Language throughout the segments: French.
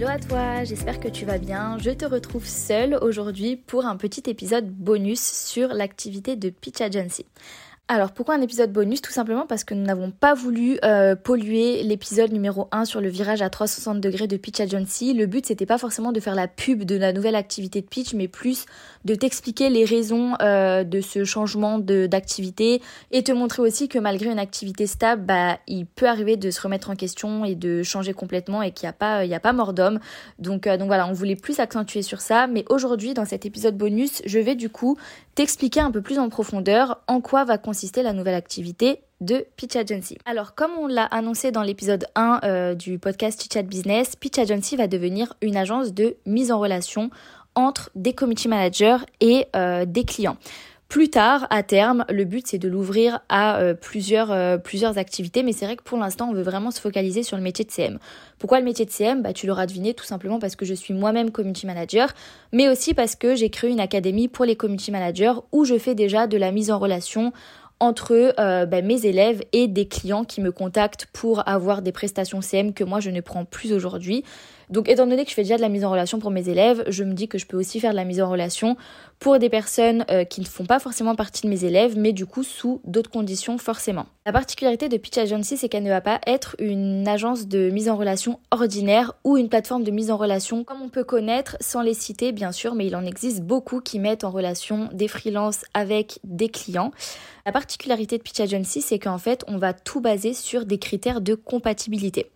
Hello à toi, j'espère que tu vas bien. Je te retrouve seule aujourd'hui pour un petit épisode bonus sur l'activité de Pitch Agency. Alors pourquoi un épisode bonus? Tout simplement parce que nous n'avons pas voulu euh, polluer l'épisode numéro 1 sur le virage à 360 degrés de Pitch Agency. Le but c'était pas forcément de faire la pub de la nouvelle activité de Pitch, mais plus de t'expliquer les raisons euh, de ce changement d'activité et te montrer aussi que malgré une activité stable, bah, il peut arriver de se remettre en question et de changer complètement et qu'il n'y a pas, il pas mort d'homme. Donc, euh, donc voilà, on voulait plus accentuer sur ça. Mais aujourd'hui, dans cet épisode bonus, je vais du coup t'expliquer un peu plus en profondeur en quoi va consister la nouvelle activité de Pitch Agency. Alors comme on l'a annoncé dans l'épisode 1 euh, du podcast Chit Chat Business, Pitch Agency va devenir une agence de mise en relation entre des community managers et euh, des clients. Plus tard, à terme, le but c'est de l'ouvrir à euh, plusieurs, plusieurs activités, mais c'est vrai que pour l'instant on veut vraiment se focaliser sur le métier de CM. Pourquoi le métier de CM bah, Tu l'auras deviné tout simplement parce que je suis moi-même community manager, mais aussi parce que j'ai créé une académie pour les community managers où je fais déjà de la mise en relation entre bah, mes élèves et des clients qui me contactent pour avoir des prestations CM que moi je ne prends plus aujourd'hui. Donc étant donné que je fais déjà de la mise en relation pour mes élèves, je me dis que je peux aussi faire de la mise en relation pour des personnes euh, qui ne font pas forcément partie de mes élèves, mais du coup sous d'autres conditions forcément. La particularité de Pitch Agency, c'est qu'elle ne va pas être une agence de mise en relation ordinaire ou une plateforme de mise en relation comme on peut connaître sans les citer bien sûr, mais il en existe beaucoup qui mettent en relation des freelances avec des clients. La particularité de Pitch Agency, c'est qu'en fait, on va tout baser sur des critères de compatibilité.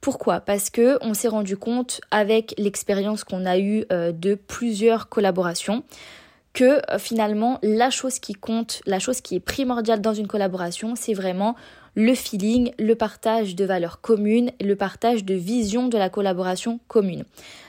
Pourquoi? Parce que on s'est rendu compte avec l'expérience qu'on a eue euh, de plusieurs collaborations que euh, finalement la chose qui compte, la chose qui est primordiale dans une collaboration, c'est vraiment le feeling, le partage de valeurs communes, le partage de vision de la collaboration commune.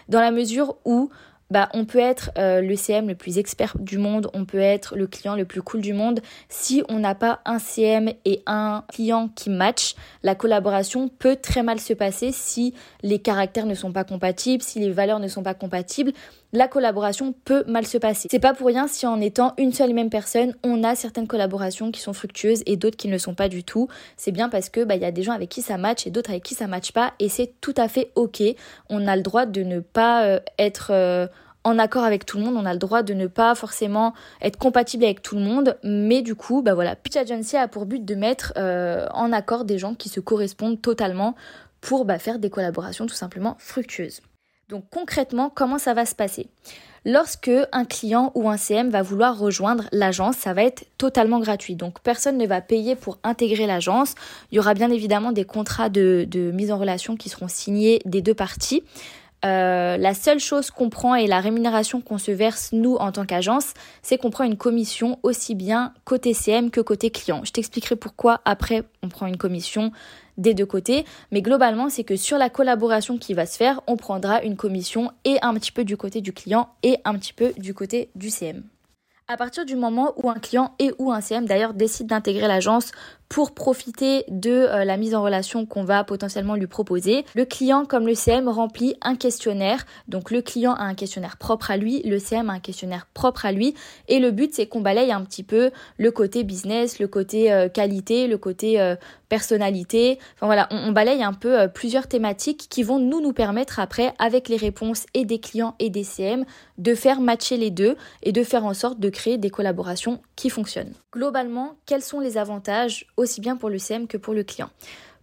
Dans la mesure où bah, on peut être euh, le CM le plus expert du monde, on peut être le client le plus cool du monde. Si on n'a pas un CM et un client qui match, la collaboration peut très mal se passer si les caractères ne sont pas compatibles, si les valeurs ne sont pas compatibles. La collaboration peut mal se passer. C'est pas pour rien si en étant une seule et même personne, on a certaines collaborations qui sont fructueuses et d'autres qui ne le sont pas du tout. C'est bien parce que bah il y a des gens avec qui ça match et d'autres avec qui ça match pas et c'est tout à fait ok. On a le droit de ne pas euh, être euh, en accord avec tout le monde, on a le droit de ne pas forcément être compatible avec tout le monde, mais du coup, bah voilà, Pitch Agency a pour but de mettre euh, en accord des gens qui se correspondent totalement pour bah, faire des collaborations tout simplement fructueuses. Donc concrètement, comment ça va se passer? Lorsque un client ou un CM va vouloir rejoindre l'agence, ça va être totalement gratuit. Donc personne ne va payer pour intégrer l'agence. Il y aura bien évidemment des contrats de, de mise en relation qui seront signés des deux parties. Euh, la seule chose qu'on prend et la rémunération qu'on se verse nous en tant qu'agence, c'est qu'on prend une commission aussi bien côté CM que côté client. Je t'expliquerai pourquoi après on prend une commission des deux côtés, mais globalement c'est que sur la collaboration qui va se faire, on prendra une commission et un petit peu du côté du client et un petit peu du côté du CM. À partir du moment où un client et ou un CM d'ailleurs décide d'intégrer l'agence pour profiter de euh, la mise en relation qu'on va potentiellement lui proposer. Le client comme le CM remplit un questionnaire. Donc le client a un questionnaire propre à lui, le CM a un questionnaire propre à lui. Et le but c'est qu'on balaye un petit peu le côté business, le côté euh, qualité, le côté euh, personnalité. Enfin voilà, on, on balaye un peu plusieurs thématiques qui vont nous nous permettre après, avec les réponses et des clients et des CM, de faire matcher les deux et de faire en sorte de créer des collaborations qui fonctionnent. Globalement, quels sont les avantages aussi bien pour le CM que pour le client.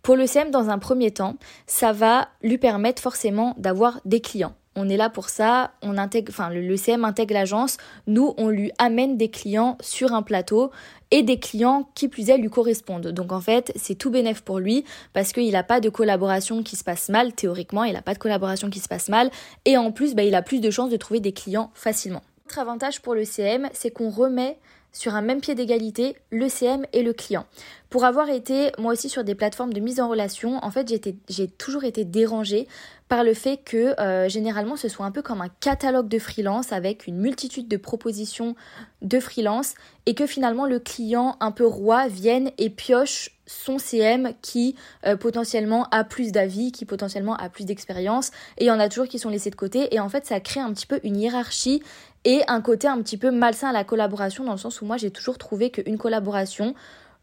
Pour le CM, dans un premier temps, ça va lui permettre forcément d'avoir des clients. On est là pour ça, on intègre, enfin, le, CM intègre l'agence, nous, on lui amène des clients sur un plateau et des clients qui plus est lui correspondent. Donc en fait, c'est tout bénéf pour lui parce qu'il n'a pas de collaboration qui se passe mal, théoriquement, il n'a pas de collaboration qui se passe mal et en plus, bah, il a plus de chances de trouver des clients facilement. Autre avantage pour le CM, c'est qu'on remet sur un même pied d'égalité le CM et le client. Pour avoir été moi aussi sur des plateformes de mise en relation, en fait j'ai toujours été dérangée par le fait que euh, généralement ce soit un peu comme un catalogue de freelance avec une multitude de propositions de freelance et que finalement le client un peu roi vienne et pioche son CM qui euh, potentiellement a plus d'avis, qui potentiellement a plus d'expérience, et il y en a toujours qui sont laissés de côté, et en fait ça crée un petit peu une hiérarchie et un côté un petit peu malsain à la collaboration, dans le sens où moi j'ai toujours trouvé qu'une collaboration,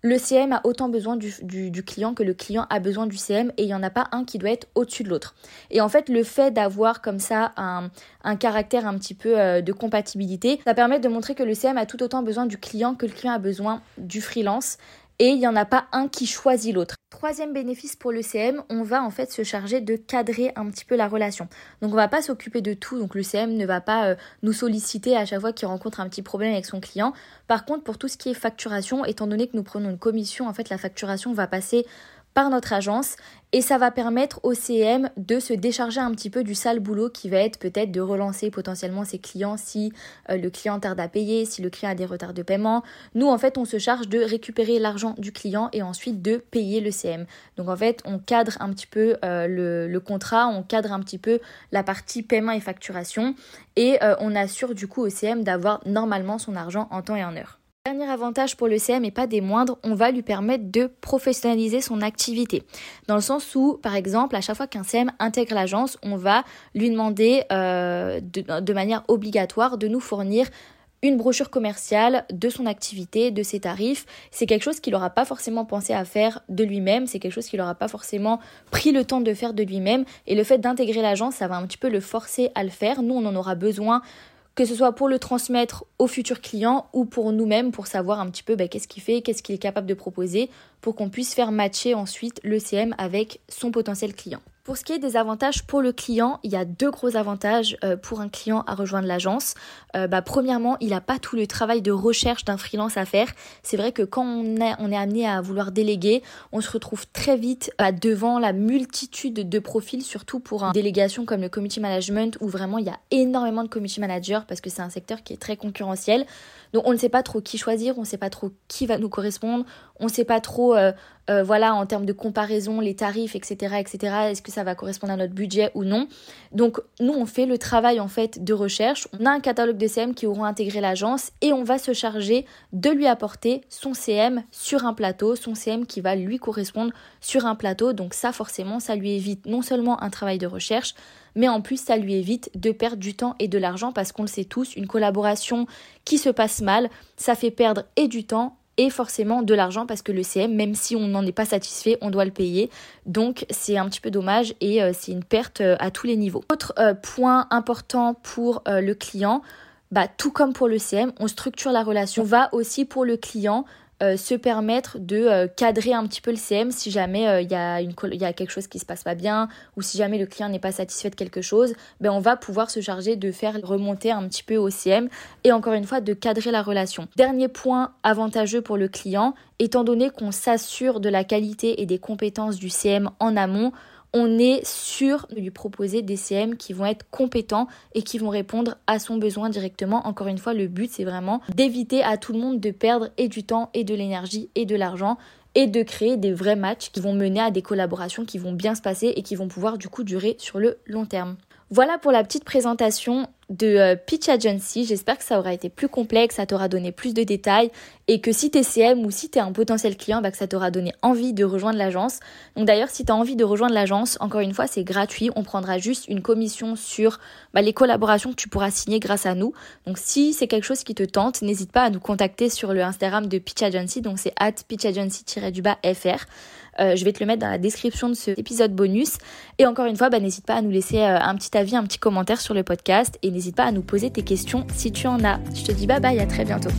le CM a autant besoin du, client que le client a besoin du CM et il n'y en a pas un qui doit être au-dessus de l'autre. Et en fait, le fait d'avoir comme ça un, caractère un petit peu euh, de compatibilité, ça permet de montrer que le CM a tout autant besoin du client que le client a besoin du freelance et il n'y en a pas un qui choisit l'autre. Troisième bénéfice pour le CM, on va en fait se charger de cadrer un petit peu la relation. Donc on va pas s'occuper de tout, donc le CM ne va pas euh, nous solliciter à chaque fois qu'il rencontre un petit problème avec son client. Par contre, pour tout ce qui est facturation, étant donné que nous prenons une commission, en fait la facturation va passer par notre agence et ça va permettre au CM de se décharger un petit peu du sale boulot qui va être peut-être de relancer potentiellement ses clients si euh, le client tarde à payer, si le client a des retards de paiement. Nous en fait on se charge de récupérer l'argent du client et ensuite de payer le CM. Donc en fait on cadre un petit peu euh, le, contrat, on cadre un petit peu la partie paiement et facturation et euh, on assure du coup au CM d'avoir normalement son argent en temps et en heure. Dernier avantage pour le CM et pas des moindres, on va lui permettre de professionnaliser son activité. Dans le sens où, par exemple, à chaque fois qu'un CM intègre l'agence, on va lui demander euh, de, manière obligatoire de nous fournir une brochure commerciale de son activité, de ses tarifs. C'est quelque chose qu'il n'aura pas forcément pensé à faire de lui-même, c'est quelque chose qu'il n'aura pas forcément pris le temps de faire de lui-même. Et le fait d'intégrer l'agence, ça va un petit peu le forcer à le faire. Nous, on en aura besoin que ce soit pour le transmettre aux futurs clients ou pour nous-mêmes pour savoir un petit peu bah, qu'est-ce qu'il fait, qu'est-ce qu'il est capable de proposer pour qu'on puisse faire matcher ensuite le CM avec son potentiel client. Pour ce qui est des avantages pour le client, il y a deux gros avantages euh, pour un client à rejoindre l'agence. Euh, bah, premièrement, il n'a pas tout le travail de recherche d'un freelance à faire. C'est vrai que quand on est, amené à vouloir déléguer, on se retrouve très vite bah, devant la multitude de profils, surtout pour une délégation comme le community management où vraiment il y a énormément de community managers parce que c'est un secteur qui est très concurrentiel. Donc on ne sait pas trop qui choisir, on ne sait pas trop qui va nous correspondre, on ne sait pas trop, euh, euh, voilà, en termes de comparaison, les tarifs, etc., etc. Est-ce que ça va correspondre à notre budget ou non? Donc nous, on fait le travail en fait de recherche. On a un catalogue de CM qui auront intégré l'agence et on va se charger de lui apporter son CM sur un plateau, son CM qui va lui correspondre sur un plateau. Donc ça, forcément, ça lui évite non seulement un travail de recherche, mais en plus ça lui évite de perdre du temps et de l'argent parce qu'on le sait tous, une collaboration qui se passe mal, ça fait perdre et du temps et forcément de l'argent parce que le CM, même si on n'en est pas satisfait, on doit le payer. Donc c'est un petit peu dommage et euh, c'est une perte euh, à tous les niveaux. Autre euh, point important pour le client, bah, tout comme pour le CM, on structure la relation. On va aussi pour le client euh, se permettre de euh, cadrer un petit peu le CM si jamais euh, il y, a quelque chose qui se passe pas bien ou si jamais le client n'est pas satisfait de quelque chose, ben on va pouvoir se charger de faire remonter un petit peu au CM et encore une fois de cadrer la relation. Dernier point avantageux pour le client, étant donné qu'on s'assure de la qualité et des compétences du CM en amont, on est sûr de lui proposer des CM qui vont être compétents et qui vont répondre à son besoin directement. Encore une fois, le but, c'est vraiment d'éviter à tout le monde de perdre du temps et de l'énergie et de l'argent et de créer des vrais matchs qui vont mener à des collaborations qui vont bien se passer et qui vont pouvoir du coup durer sur le long terme. Voilà pour la petite présentation de euh, Pitch Agency. J'espère que ça aura été plus complexe, ça t'aura donné plus de détails et que si t'es CM ou si t'es un potentiel client, bah, que ça t'aura donné envie de rejoindre l'agence. Donc d'ailleurs, si t'as envie de rejoindre l'agence, encore une fois, c'est gratuit. On prendra juste une commission sur bah, les collaborations que tu pourras signer grâce à nous. Donc si c'est quelque chose qui te tente, n'hésite pas à nous contacter sur le Instagram de Pitch Agency. Donc c'est at pitchagency-fr. Euh, je vais te le mettre dans la description de cet épisode bonus. Et encore une fois, bah, n'hésite pas à nous laisser euh, un petit avis, un petit commentaire sur le podcast et n'hésite pas à nous poser tes questions si tu en as. Je te dis bye bye, à très bientôt.